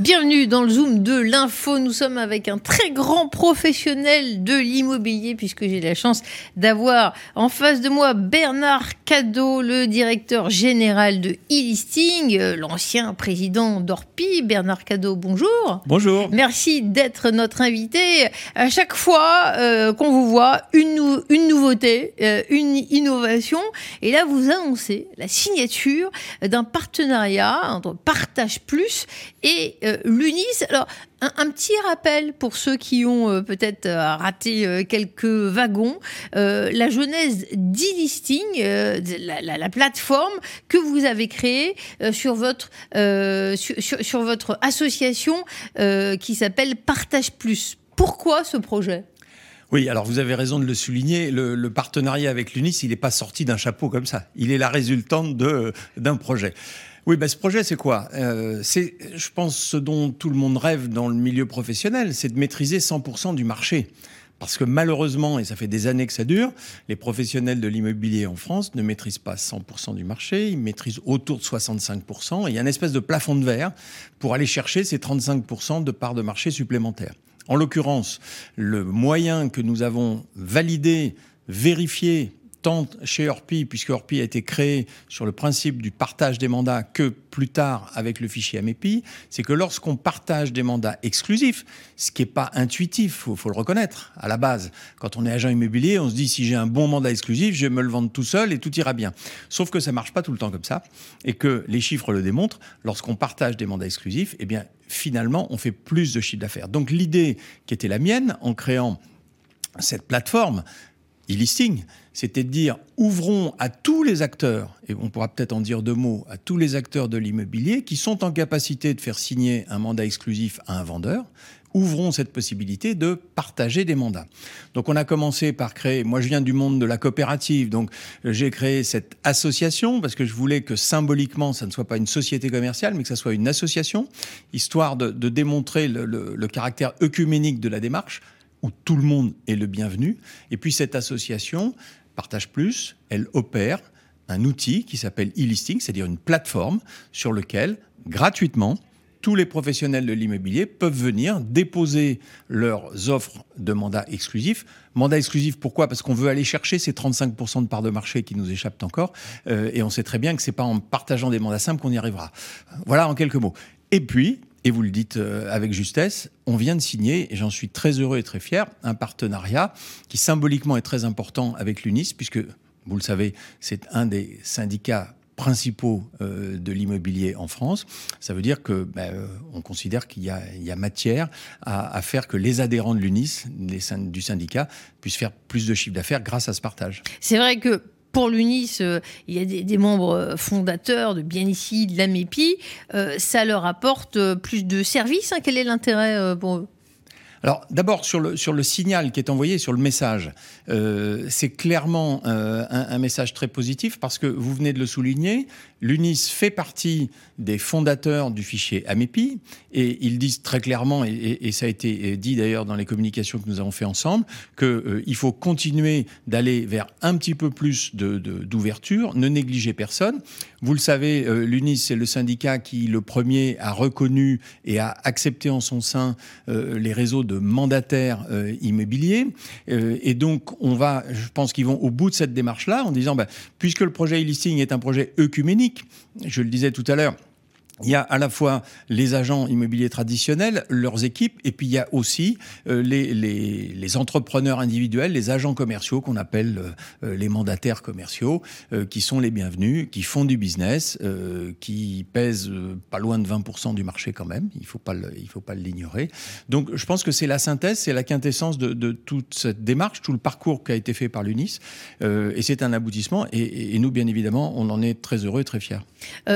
Bienvenue dans le Zoom de l'info. Nous sommes avec un très grand professionnel de l'immobilier puisque j'ai la chance d'avoir en face de moi Bernard Cadeau, le directeur général de e-listing, euh, l'ancien président d'Orpi. Bernard Cadeau, bonjour. Bonjour. Merci d'être notre invité. À chaque fois euh, qu'on vous voit, une, une nouveauté, euh, une innovation. Et là, vous annoncez la signature d'un partenariat entre Partage Plus et euh, l'UNIS. Alors, un, petit rappel pour ceux qui ont euh, peut-être euh, raté quelques wagons. la genèse d'e-listing, la, plateforme que vous avez créée sur, votre, sur, votre association qui s'appelle Partage Plus. Pourquoi ce projet? Oui, alors vous avez raison de le souligner. Le, le partenariat avec l'UNIS, il n'est pas sorti d'un chapeau comme ça. Il est la résultante d'un projet. Oui, bah, ce projet, c'est quoi? Euh, C'est, je pense, ce dont tout le monde rêve dans le milieu professionnel, c'est de maîtriser 100% du marché. Parce que malheureusement, et ça fait des années que ça dure, les professionnels de l'immobilier en France ne maîtrisent pas 100% du marché, ils maîtrisent autour de 65%, et il y a une espèce de plafond de verre pour aller chercher ces 35% de parts de marché supplémentaires. En l'occurrence, le moyen que nous avons validé, vérifié, tant chez Orpi, puisque Orpi a été créé sur le principe du partage des mandats, que plus tard avec le fichier AMEPI, c'est que lorsqu'on partage des mandats exclusifs, ce qui n'est pas intuitif, faut, faut le reconnaître à la base. Quand on est agent immobilier, on se dit si j'ai un bon mandat exclusif, je vais me le vendre tout seul et tout ira bien. Sauf que ça marche pas tout le temps comme ça, et que les chiffres le démontrent. Lorsqu'on partage des mandats exclusifs, eh bien finalement, on fait plus de chiffre d'affaires. Donc l'idée qui était la mienne en créant cette plateforme, e-listing, c'était de dire ouvrons à tous les acteurs, et on pourra peut-être en dire deux mots, à tous les acteurs de l'immobilier qui sont en capacité de faire signer un mandat exclusif à un vendeur, ouvrons cette possibilité de partager des mandats. Donc on a commencé par créer, moi je viens du monde de la coopérative, donc euh, j'ai créé cette association parce que je voulais que symboliquement ça ne soit pas une société commerciale mais que ça soit une association, histoire de, démontrer le, le caractère œcuménique de la démarche où tout le monde est le bienvenu. Et puis cette association, Partage Plus, elle opère un outil qui s'appelle e-listing, c'est-à-dire une plateforme sur lequel, gratuitement, tous les professionnels de l'immobilier peuvent venir déposer leurs offres de mandat exclusif. Mandat exclusif, pourquoi? Parce qu'on veut aller chercher ces 35% de parts de marché qui nous échappent encore. Euh, et on sait très bien que c'est pas en partageant des mandats simples qu'on y arrivera. Voilà en quelques mots. Et puis, et vous le dites euh, avec justesse, on vient de signer, et j'en suis très heureux et très fier, un partenariat qui symboliquement est très important avec l'UNIS, puisque, vous le savez, c'est un des syndicats principaux euh, de l'immobilier en France. Ça veut dire que ben, euh, on considère qu'il y, a, matière à, faire que les adhérents de l'UNIS, du syndicat, puissent faire plus de chiffre d'affaires grâce à ce partage. C'est vrai que pour l'UNIS, euh, il y a des, membres euh, fondateurs de bien ici, de l'AMEPI. Euh, ça leur apporte plus de services. Hein. Quel est l'intérêt pour eux? Alors d'abord sur le, sur le signal qui est envoyé, sur le message, euh, c'est clairement euh, un, message très positif parce que vous venez de le souligner, l'UNIS fait partie des fondateurs du fichier AMEPI et ils disent très clairement, et, ça a été dit d'ailleurs dans les communications que nous avons fait ensemble, qu'il euh, faut continuer d'aller vers un petit peu plus d'ouverture, de, ne négliger personne. Vous le savez, l'UNIS, c'est le syndicat qui, le premier, a reconnu et a accepté en son sein les réseaux de mandataires euh, immobiliers. Euh, et donc, on va, je pense qu'ils vont au bout de cette démarche-là en disant, bah, puisque le projet e-listing est un projet œcuménique, je le disais tout à l'heure, il y a à la fois les agents immobiliers traditionnels, leurs équipes, et puis il y a aussi euh, les, les, les, entrepreneurs individuels, les agents commerciaux qu'on appelle euh, euh, les mandataires commerciaux, qui sont les bienvenus, qui font du business, qui pèsent pas loin de 20% du marché quand même. Il il faut pas l'ignorer. Donc je pense que c'est la synthèse, c'est la quintessence de, de, toute cette démarche, tout le parcours qui a été fait par l'UNIS, et c'est un aboutissement. Et, et, nous, bien évidemment, on en est très heureux et très fiers.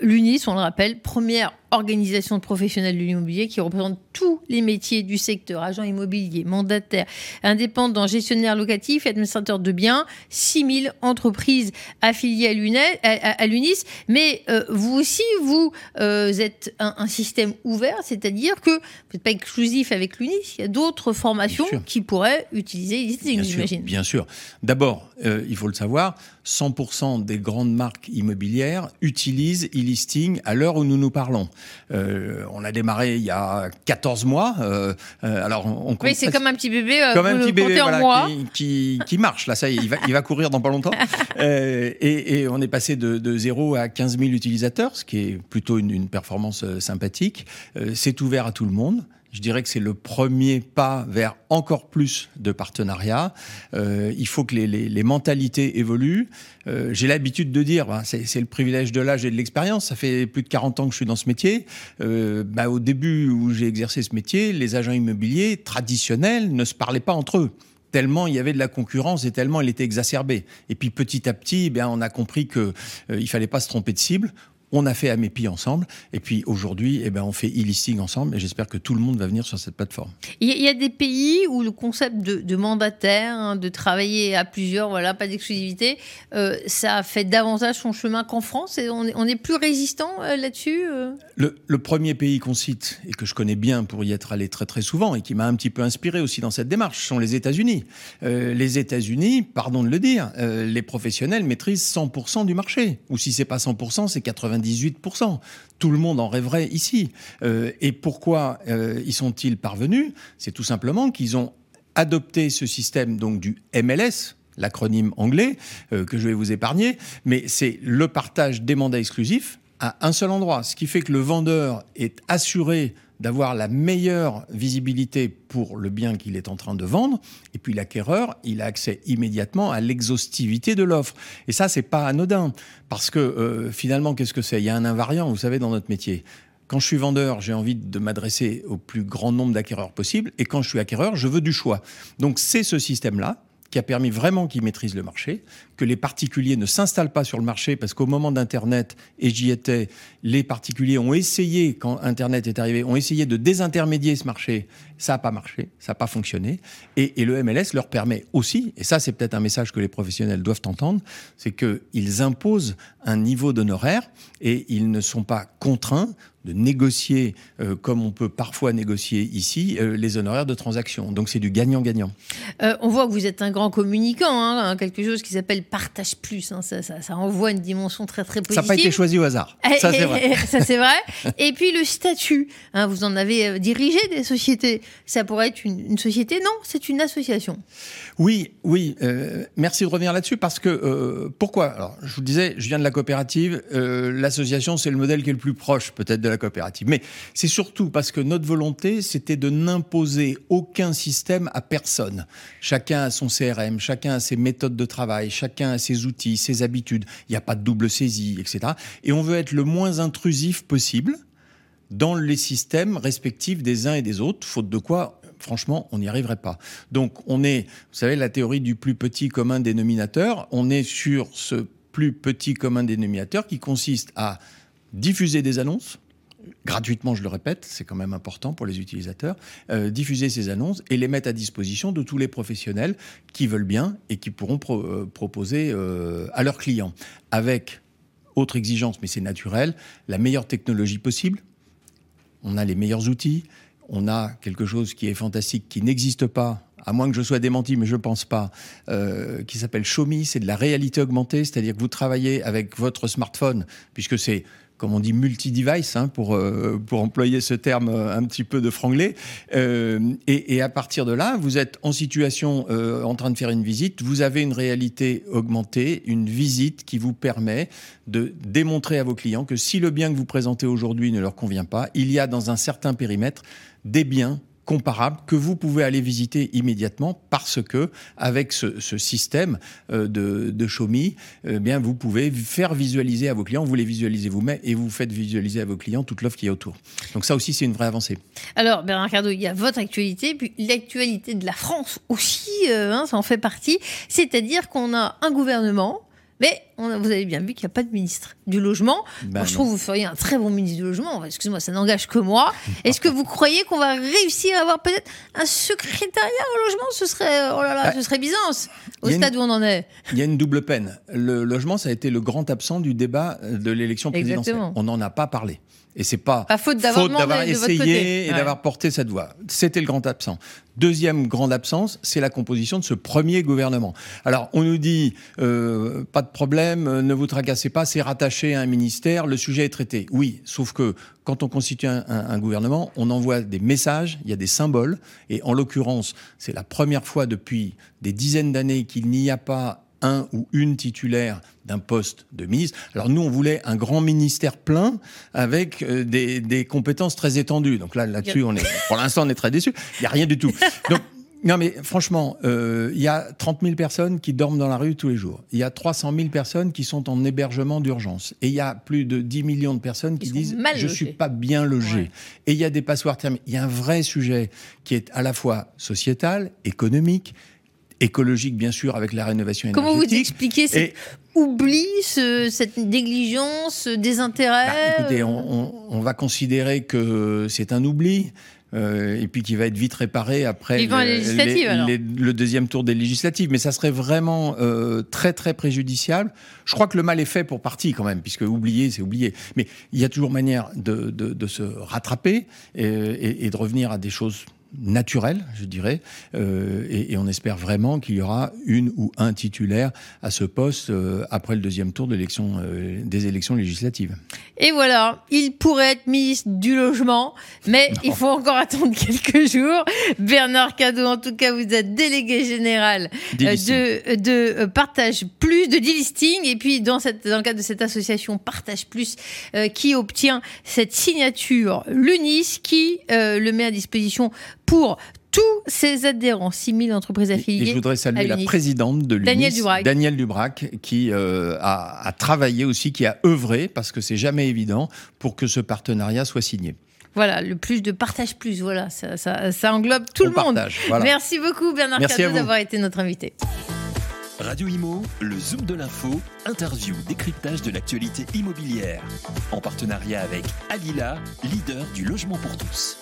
L'UNIS, on le rappelle, première organisation de professionnels de l'immobilier qui représente tous les métiers du secteur, agent immobilier, mandataire, indépendant, gestionnaire locatif et administrateur de biens, 6000 entreprises affiliées à l'UNIS. Mais euh, vous aussi, vous euh, êtes un, système ouvert, c'est-à-dire que vous n'êtes pas exclusif avec l'UNIS, il y a d'autres formations qui pourraient utiliser l'e-listing, j'imagine. Bien sûr. D'abord, euh, il faut le savoir, 100% des grandes marques immobilières utilisent e-listing à l'heure où nous nous parlons. Euh, on a démarré il y a 14 mois. Euh, euh, alors on, oui, c'est comme un petit bébé, comme un petit bébé voilà, qui, qui, marche. Là, ça y est, il va, il va courir dans pas longtemps. Et, et, on est passé de, de 0 à 15 000 utilisateurs, ce qui est plutôt une, une performance sympathique. c'est ouvert à tout le monde. Je dirais que c'est le premier pas vers encore plus de partenariats. Euh, il faut que les, mentalités évoluent. Euh, J'ai l'habitude de dire, bah, c'est le privilège de l'âge et de l'expérience. Ça fait plus de 40 ans que je suis dans ce métier. Euh, bah, au début où j'ai exercé ce métier, les agents immobiliers traditionnels ne se parlaient pas entre eux tellement il y avait de la concurrence et tellement elle était exacerbée. Et puis petit à petit, eh on a compris qu'il il fallait pas se tromper de cible on a fait Amepi ensemble, et puis aujourd'hui, eh ben, on fait e-listing ensemble, et j'espère que tout le monde va venir sur cette plateforme. Il y a des pays où le concept de, mandataire, hein, de travailler à plusieurs, voilà, pas d'exclusivité, euh, ça a fait davantage son chemin qu'en France, et on est, plus résistant euh, là-dessus euh? Le, premier pays qu'on cite, et que je connais bien pour y être allé très très souvent, et qui m'a un petit peu inspiré aussi dans cette démarche, sont les États-Unis. les États-Unis, pardon de le dire, les professionnels maîtrisent 100% du marché, ou si c'est pas 100%, c'est 90 18%. Tout le monde en rêverait ici. Euh, et pourquoi euh, y sont-ils parvenus? C'est tout simplement qu'ils ont adopté ce système donc du MLS, l'acronyme anglais, euh, que je vais vous épargner, mais c'est le partage des mandats exclusifs à un seul endroit, ce qui fait que le vendeur est assuré d'avoir la meilleure visibilité pour le bien qu'il est en train de vendre. Et puis l'acquéreur, il a accès immédiatement à l'exhaustivité de l'offre. Et ça, c'est pas anodin, parce que euh, finalement, qu'est-ce que c'est? Il y a un invariant, vous savez, dans notre métier. Quand je suis vendeur, j'ai envie de m'adresser au plus grand nombre d'acquéreurs possible, et quand je suis acquéreur, je veux du choix. Donc c'est ce système-là qui a permis vraiment qu'ils maîtrisent le marché, que les particuliers ne s'installent pas sur le marché parce qu'au moment d'Internet, et j'y étais, les particuliers ont essayé, quand Internet est arrivé, ont essayé de désintermédier ce marché. Ça n'a pas marché, ça n'a pas fonctionné. Et, et, le MLS leur permet aussi, et ça c'est peut-être un message que les professionnels doivent entendre, c'est qu'ils imposent un niveau d'honoraire et ils ne sont pas contraints de négocier, euh, comme on peut parfois négocier ici, euh, les honoraires de transaction. Donc c'est du gagnant-gagnant. Euh, on voit que vous êtes un grand communicant, hein, quelque chose qui s'appelle Partage Plus. Hein, ça, ça, ça, envoie une dimension très très positive. Ça n'a pas été choisi au hasard. Ça c'est vrai. ça c'est vrai. Et puis le statut, hein, vous en avez dirigé des sociétés. Ça pourrait être une, société Non, c'est une association. Oui, oui. merci de revenir là-dessus parce que pourquoi? Alors je vous disais, je viens de la coopérative. L'association c'est le modèle qui est le plus proche peut-être de la coopérative. Mais c'est surtout parce que notre volonté, c'était de n'imposer aucun système à personne. Chacun a son CRM, chacun a ses méthodes de travail, chacun a ses outils, ses habitudes. Il n'y a pas de double saisie, etc. Et on veut être le moins intrusif possible dans les systèmes respectifs des uns et des autres, faute de quoi franchement, on n'y arriverait pas. Donc, on est, vous savez, la théorie du plus petit commun dénominateur, on est sur ce plus petit commun dénominateur qui consiste à diffuser des annonces, gratuitement, je le répète, c'est quand même important pour les utilisateurs, euh, diffuser ces annonces et les mettre à disposition de tous les professionnels qui veulent bien et qui pourront euh, proposer euh, à leurs clients. Avec, autre exigence, mais c'est naturel, la meilleure technologie possible. On a les meilleurs outils. On a quelque chose qui est fantastique, qui n'existe pas à moins que je sois démenti, mais je pense pas, qui s'appelle Xiaomi, c'est de la réalité augmentée, c'est-à-dire que vous travaillez avec votre smartphone, puisque c'est comme on dit, multi-device, hein, pour, euh, pour employer ce terme euh, un petit peu de franglais. Euh, et, à partir de là, vous êtes en situation, en train de faire une visite, vous avez une réalité augmentée, une visite qui vous permet de démontrer à vos clients que si le bien que vous présentez aujourd'hui ne leur convient pas, il y a dans un certain périmètre des biens comparable que vous pouvez aller visiter immédiatement parce que avec ce, système euh, de, de Xiaomi, eh bien vous pouvez faire visualiser à vos clients, vous les visualisez vous-même et vous faites visualiser à vos clients toute l'offre qui est autour. Donc ça aussi c'est une vraie avancée. Alors Bernard Cardo, il y a votre actualité, puis l'actualité de la France aussi, euh, hein, ça en fait partie. C'est-à-dire qu'on a un gouvernement Mais on a- vous avez bien vu qu'il n'y a pas de ministre du logement. Ben Moi, je non. trouve que vous feriez un très bon ministre du logement. Excusez-moi, ça n'engage que moi. Est-ce que vous croyez qu'on va réussir à avoir peut-être un secrétariat au logement? Ce serait, oh là là, Ah. ce serait Byzance. Au une- stade où on en est. Il y a une double peine. Le logement, ça a été le grand absent du débat de l'élection présidentielle. Exactement. On n'en a pas parlé. Et c'est pas Pas faute d'avoir essayé et Ouais. d'avoir porté cette voix. C'était le grand absent. Deuxième grande absence, c'est la composition de ce premier gouvernement. Alors, on nous dit euh, pas de problème, euh, ne vous tracassez pas, c'est rattaché à un ministère, le sujet est traité. Oui, sauf que quand on constitue un, un- un gouvernement, on envoie des messages, il y a des symboles, et en l'occurrence, c'est la première fois depuis des dizaines d'années qu'il n'y a pas un ou une titulaire d'un poste de ministre. Alors nous, on voulait un grand ministère plein avec euh, des, des compétences très étendues. Donc là, là-dessus, on est, pour l'instant, on est très déçus. Il n'y a rien du tout. Donc, non, mais franchement, euh, il y a 30 000 personnes qui dorment dans la rue tous les jours. Il y a 300 000 personnes qui sont en hébergement d'urgence. Et il y a plus de 10 millions de personnes qui disent Je logés. suis pas bien logé. Ouais. Et il y a des passoires thermiques. Il y a un vrai sujet qui est à la fois sociétal, économique, écologique, bien sûr, avec la rénovation Comment vous énergétique. expliquez cet Et- oubli, ce- cette négligence, ce désintérêt Bah, écoutez, on, on- on va considérer que c'est un oubli. euh, et puis qui va être vite réparé après les le deuxième tour des législatives. Mais ça serait vraiment euh, très très préjudiciable. Je crois que le mal est fait pour partie quand même, puisque oublier, c'est oublier. Mais il y a toujours manière de, de- de se rattraper et, et- et de revenir à des choses naturelles, je dirais. Euh, et, et on espère vraiment qu'il y aura une ou un titulaire à ce poste euh, après le deuxième tour de l'élection, euh, des élections législatives. Et voilà, il pourrait être ministre du logement, mais il faut encore attendre quelques jours. Bernard Cadot, en tout cas, vous êtes délégué général euh, de, de euh, Partage Plus, de delisting, et puis dans, cette, dans le cadre de cette association Partage Plus, euh, qui obtient cette signature, l'UNIS, qui le met à disposition pour tous ses adhérents, 6000 entreprises Et affiliées. je voudrais saluer la présidente de l'UNIS, Danielle Dubrac. Danielle Dubrac, qui euh, a, a travaillé aussi, qui a œuvré, parce que c'est jamais évident, pour que ce partenariat soit signé. Voilà, le plus de Partage Plus, voilà, ça, ça, ça englobe tout On le monde. voilà. Merci beaucoup Bernard vous. d'avoir été notre invité. Radio Imo, le Zoom de l'info, interview, décryptage de l'actualité immobilière. En partenariat avec Alila, leader du logement pour tous.